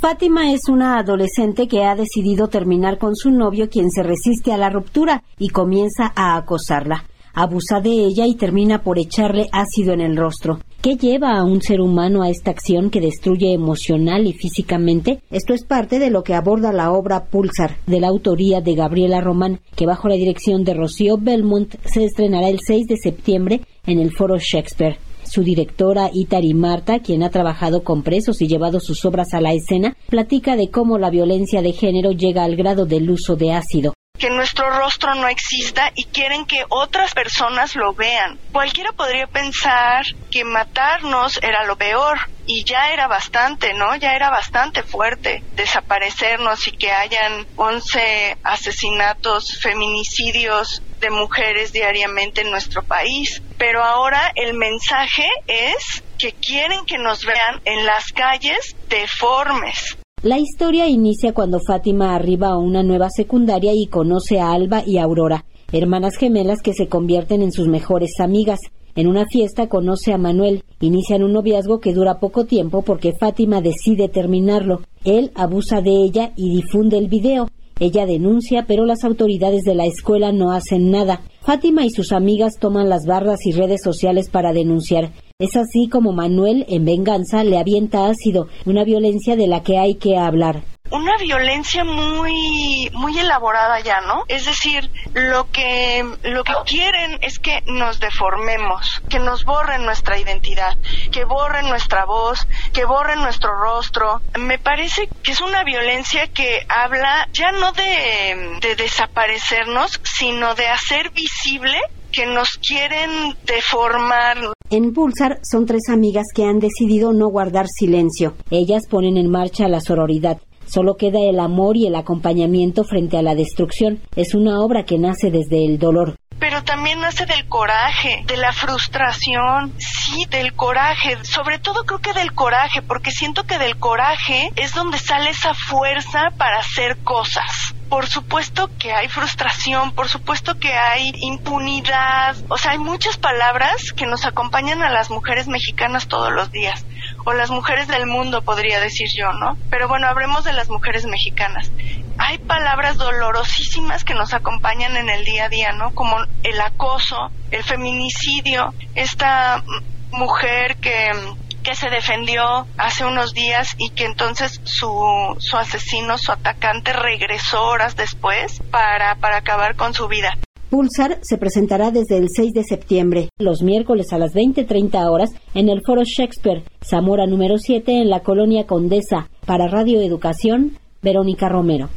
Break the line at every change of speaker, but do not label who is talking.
Fátima es una adolescente que ha decidido terminar con su novio quien se resiste a la ruptura y comienza a acosarla. Abusa de ella y termina por echarle ácido en el rostro. ¿Qué lleva a un ser humano a esta acción que destruye emocional y físicamente? Esto es parte de lo que aborda la obra Pulsar, de la autoría de Gabriela Román, que bajo la dirección de Rocío Belmont se estrenará el 6 de septiembre en el Foro Shakespeare. Su directora Itari Marta, quien ha trabajado con presos y llevado sus obras a la escena, platica de cómo la violencia de género llega al grado del uso de ácido
que nuestro rostro no exista y quieren que otras personas lo vean. Cualquiera podría pensar que matarnos era lo peor y ya era bastante, ¿no? Ya era bastante fuerte desaparecernos y que hayan 11 asesinatos, feminicidios de mujeres diariamente en nuestro país. Pero ahora el mensaje es que quieren que nos vean en las calles deformes,
la historia inicia cuando Fátima arriba a una nueva secundaria y conoce a Alba y Aurora, hermanas gemelas que se convierten en sus mejores amigas. En una fiesta conoce a Manuel, inician un noviazgo que dura poco tiempo porque Fátima decide terminarlo. Él abusa de ella y difunde el video. Ella denuncia, pero las autoridades de la escuela no hacen nada. Fátima y sus amigas toman las barras y redes sociales para denunciar. Es así como Manuel, en venganza, le avienta ácido, una violencia de la que hay que hablar
una violencia muy muy elaborada ya, ¿no? Es decir, lo que lo que quieren es que nos deformemos, que nos borren nuestra identidad, que borren nuestra voz, que borren nuestro rostro. Me parece que es una violencia que habla ya no de, de desaparecernos, sino de hacer visible que nos quieren deformar.
En Pulsar son tres amigas que han decidido no guardar silencio. Ellas ponen en marcha la sororidad. Solo queda el amor y el acompañamiento frente a la destrucción. Es una obra que nace desde el dolor.
Pero también nace del coraje, de la frustración, sí, del coraje, sobre todo creo que del coraje, porque siento que del coraje es donde sale esa fuerza para hacer cosas. Por supuesto que hay frustración, por supuesto que hay impunidad, o sea, hay muchas palabras que nos acompañan a las mujeres mexicanas todos los días, o las mujeres del mundo, podría decir yo, ¿no? Pero bueno, hablemos de las mujeres mexicanas hay palabras dolorosísimas que nos acompañan en el día a día, ¿no? Como el acoso, el feminicidio, esta mujer que, que se defendió hace unos días y que entonces su, su asesino, su atacante regresó horas después para, para acabar con su vida.
Pulsar se presentará desde el 6 de septiembre, los miércoles a las 20.30 horas, en el Foro Shakespeare, Zamora número 7, en la Colonia Condesa. Para Radio Educación, Verónica Romero.